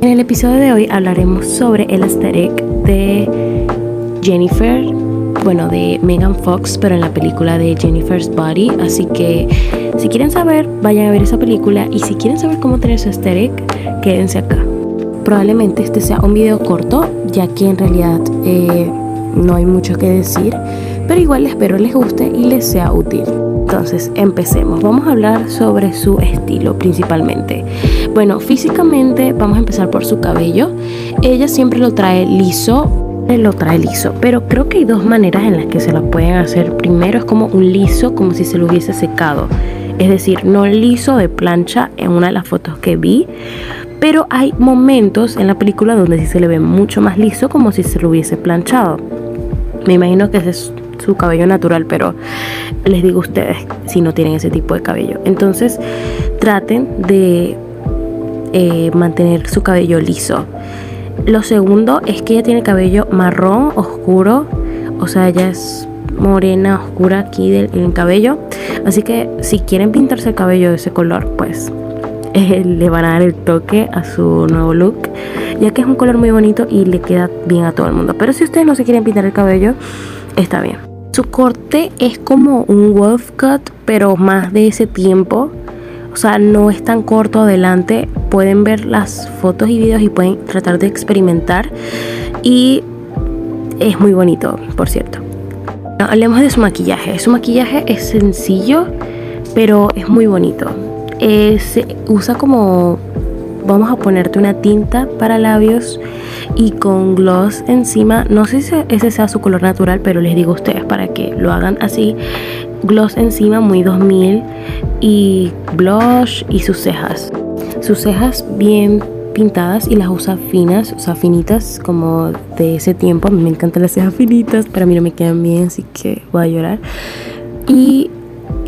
En el episodio de hoy hablaremos sobre el aesthetic de Jennifer, bueno, de Megan Fox, pero en la película de Jennifer's Body. Así que si quieren saber, vayan a ver esa película y si quieren saber cómo tener su aesthetic, quédense acá. Probablemente este sea un video corto, ya que en realidad eh, no hay mucho que decir, pero igual espero les guste y les sea útil. Entonces, empecemos. Vamos a hablar sobre su estilo principalmente. Bueno, físicamente vamos a empezar por su cabello. Ella siempre lo trae liso, lo trae liso, pero creo que hay dos maneras en las que se lo pueden hacer. Primero es como un liso, como si se lo hubiese secado. Es decir, no liso de plancha en una de las fotos que vi, pero hay momentos en la película donde sí se le ve mucho más liso, como si se lo hubiese planchado. Me imagino que ese es su cabello natural, pero les digo a ustedes si no tienen ese tipo de cabello. Entonces traten de eh, mantener su cabello liso. Lo segundo es que ella tiene cabello marrón oscuro, o sea, ella es morena oscura aquí del el cabello. Así que si quieren pintarse el cabello de ese color, pues eh, le van a dar el toque a su nuevo look, ya que es un color muy bonito y le queda bien a todo el mundo. Pero si ustedes no se quieren pintar el cabello, está bien. Su corte es como un wolf cut, pero más de ese tiempo. O sea, no es tan corto adelante. Pueden ver las fotos y videos y pueden tratar de experimentar. Y es muy bonito, por cierto. Hablemos de su maquillaje. Su maquillaje es sencillo, pero es muy bonito. Eh, se usa como vamos a ponerte una tinta para labios y con gloss encima. No sé si ese sea su color natural, pero les digo a ustedes para que lo hagan así. Gloss encima muy 2000 y blush y sus cejas. Sus cejas bien pintadas y las usa finas, o sea, finitas como de ese tiempo. A mí me encantan las cejas finitas, pero a mí no me quedan bien, así que voy a llorar. Y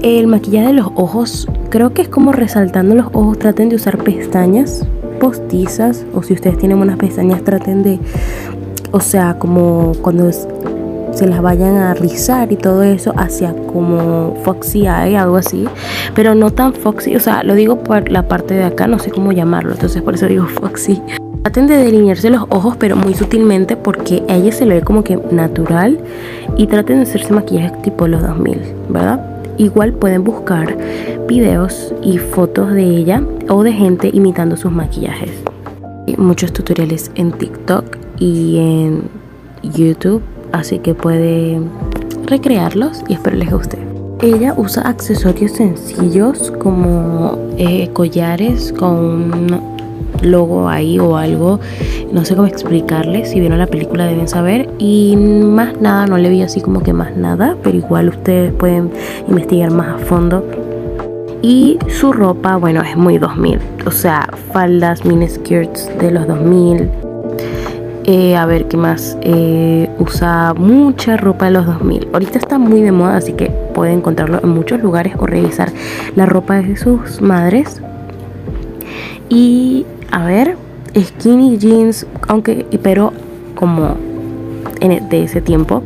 el maquillaje de los ojos, creo que es como resaltando los ojos. Traten de usar pestañas postizas o si ustedes tienen unas pestañas traten de, o sea, como cuando se las vayan a rizar y todo eso hacia como foxy eye, algo así, pero no tan foxy, o sea, lo digo por la parte de acá, no sé cómo llamarlo, entonces por eso digo foxy. Traten de delinearse los ojos, pero muy sutilmente porque a ella se le ve como que natural y traten de hacerse maquillaje tipo los 2000, ¿verdad? Igual pueden buscar videos y fotos de ella o de gente imitando sus maquillajes. Hay muchos tutoriales en TikTok y en YouTube, así que pueden recrearlos y espero les guste. Ella usa accesorios sencillos como eh, collares con logo ahí o algo. No sé cómo explicarles. Si vieron la película deben saber. Y más nada, no le vi así como que más nada. Pero igual ustedes pueden investigar más a fondo. Y su ropa, bueno, es muy 2000. O sea, faldas, mini skirts de los 2000. Eh, a ver qué más. Eh, usa mucha ropa de los 2000. Ahorita está muy de moda, así que pueden encontrarlo en muchos lugares o revisar la ropa de sus madres. Y a ver, skinny jeans, aunque, pero como e, de ese tiempo.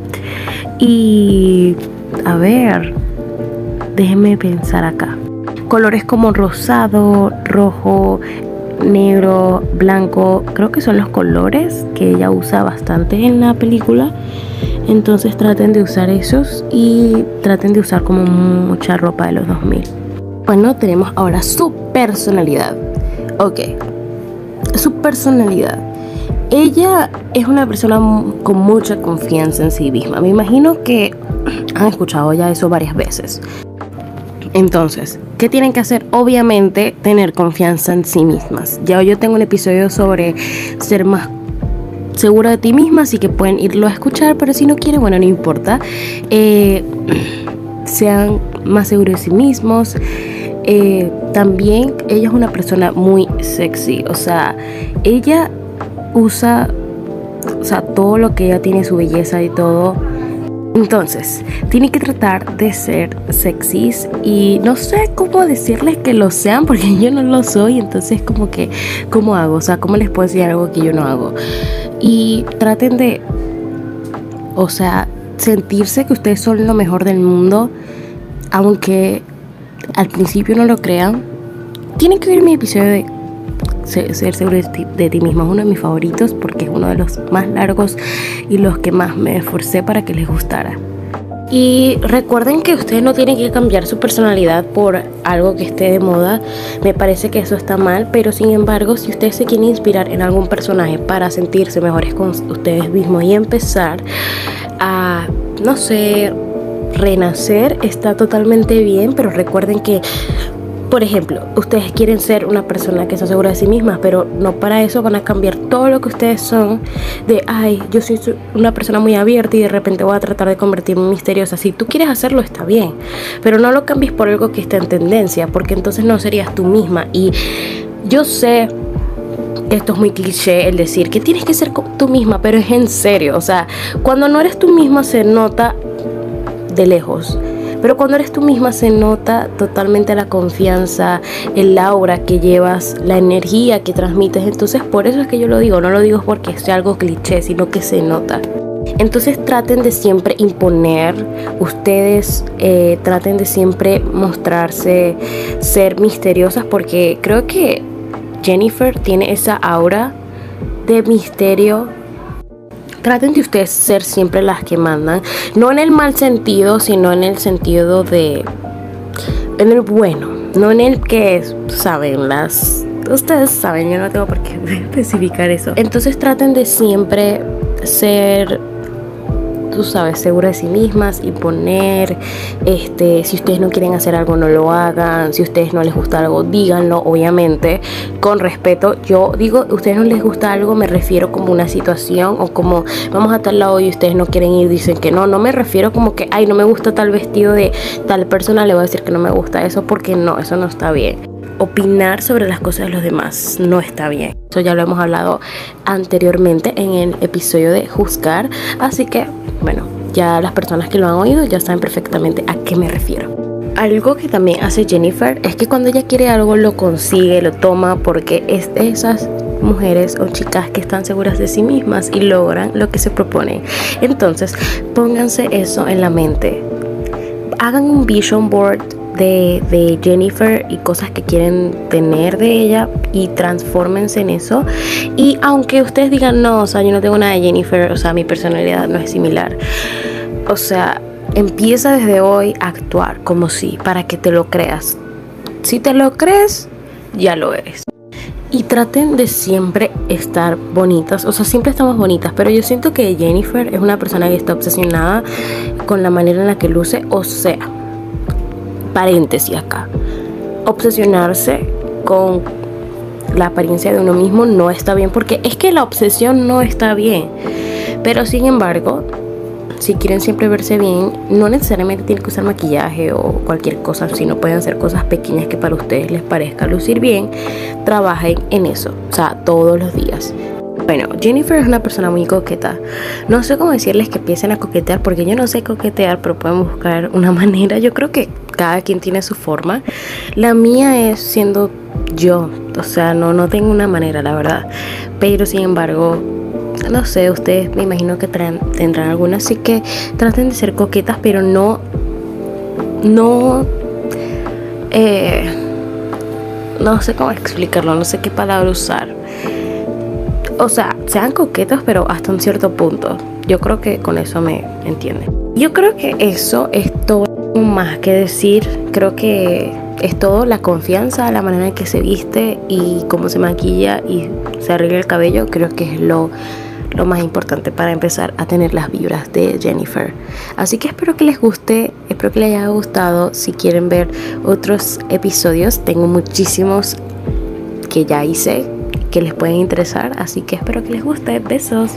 Y a ver, déjenme pensar acá. Colores como rosado, rojo, negro, blanco, creo que son los colores que ella usa bastante en la película. Entonces traten de usar esos y traten de usar como mucha ropa de los 2000. Bueno, tenemos ahora su personalidad. Ok, su personalidad. Ella es una persona con mucha confianza en sí misma. Me imagino que han escuchado ya eso varias veces. Entonces, ¿qué tienen que hacer? Obviamente, tener confianza en sí mismas. Ya yo tengo un episodio sobre ser más segura de ti misma, así que pueden irlo a escuchar, pero si no quieren, bueno, no importa. Eh, sean más seguros de sí mismos. Eh, también ella es una persona muy sexy, o sea, ella usa, o sea, todo lo que ella tiene, su belleza y todo. Entonces, tiene que tratar de ser sexys y no sé cómo decirles que lo sean porque yo no lo soy, entonces como que, ¿cómo hago? O sea, ¿cómo les puedo decir algo que yo no hago? Y traten de, o sea, sentirse que ustedes son lo mejor del mundo, aunque al principio no lo crean, tienen que ver mi episodio de ser seguro de ti, misma es uno de mis favoritos porque es uno de los más largos y los que más me esforcé para que les gustara. Y recuerden que ustedes no tienen que cambiar su personalidad por algo que esté de moda. Me parece que eso está mal, pero sin embargo, si ustedes se quieren inspirar en algún personaje para sentirse mejores con ustedes mismos y empezar a, no sé, renacer, está totalmente bien, pero recuerden que por ejemplo, ustedes quieren ser una persona que está segura de sí misma, pero no para eso van a cambiar todo lo que ustedes son de, ay, yo soy una persona muy abierta y de repente voy a tratar de convertirme en misteriosa. Si tú quieres hacerlo, está bien, pero no lo cambies por algo que esté en tendencia, porque entonces no serías tú misma. Y yo sé esto es muy cliché el decir que tienes que ser tú misma, pero es en serio. O sea, cuando no eres tú misma se nota de lejos. Pero cuando eres tú misma se nota totalmente la confianza, el aura que llevas, la energía que transmites. Entonces por eso es que yo lo digo, no lo digo porque sea algo cliché, sino que se nota. Entonces traten de siempre imponer, ustedes eh, traten de siempre mostrarse, ser misteriosas, porque creo que Jennifer tiene esa aura de misterio traten de ustedes ser siempre las que mandan. No en el mal sentido, sino en el sentido de. En el bueno. No en el que, saben, las. Ustedes saben, yo no tengo por qué especificar eso. Entonces traten de siempre ser tú sabes, segura de sí mismas y poner, este, si ustedes no quieren hacer algo, no lo hagan, si ustedes no les gusta algo, díganlo, obviamente, con respeto. Yo digo, ustedes no les gusta algo, me refiero como una situación o como vamos a tal lado y ustedes no quieren ir, dicen que no, no me refiero como que, ay, no me gusta tal vestido de tal persona, le voy a decir que no me gusta eso porque no, eso no está bien opinar sobre las cosas de los demás no está bien. Eso ya lo hemos hablado anteriormente en el episodio de juzgar. Así que, bueno, ya las personas que lo han oído ya saben perfectamente a qué me refiero. Algo que también hace Jennifer es que cuando ella quiere algo lo consigue, lo toma porque es de esas mujeres o chicas que están seguras de sí mismas y logran lo que se proponen. Entonces, pónganse eso en la mente. Hagan un vision board de, Jennifer y cosas que quieren tener de ella y transfórmense en eso. Y aunque ustedes digan, no, o sea, yo no tengo nada de Jennifer, o sea, mi personalidad no es similar. O sea, empieza desde hoy a actuar como si, para que te lo creas. Si te lo crees, ya lo eres. Y traten de siempre estar bonitas, o sea, siempre estamos bonitas, pero yo siento que Jennifer es una persona que está obsesionada con la manera en la que luce, o sea, paréntesis acá. Obsesionarse con la apariencia de uno mismo no está bien porque es que la obsesión no está bien. Pero sin embargo, si quieren siempre verse bien, no necesariamente tienen que usar maquillaje o cualquier cosa, sino pueden hacer cosas pequeñas que para ustedes les parezca lucir bien. Trabajen en eso, o sea, todos los días. Bueno, Jennifer es una persona muy coqueta. No sé cómo decirles que empiecen a coquetear porque yo no sé coquetear, pero pueden buscar una manera. Yo creo que cada quien tiene su forma. La mía es siendo yo, o sea, no, no tengo una manera, la verdad. Pero sin embargo, no sé, ustedes me imagino que tendrán alguna, así que traten de ser coquetas, pero no, no, eh, no sé cómo explicarlo, no sé qué palabra usar. O sea, sean coquetas, pero hasta un cierto punto. Yo creo que con eso me entienden. Yo creo que eso es todo más que decir, creo que es todo la confianza, la manera en que se viste y cómo se maquilla y se arregla el cabello, creo que es lo, lo más importante para empezar a tener las vibras de Jennifer. Así que espero que les guste, espero que les haya gustado. Si quieren ver otros episodios, tengo muchísimos que ya hice que les pueden interesar, así que espero que les guste. Besos.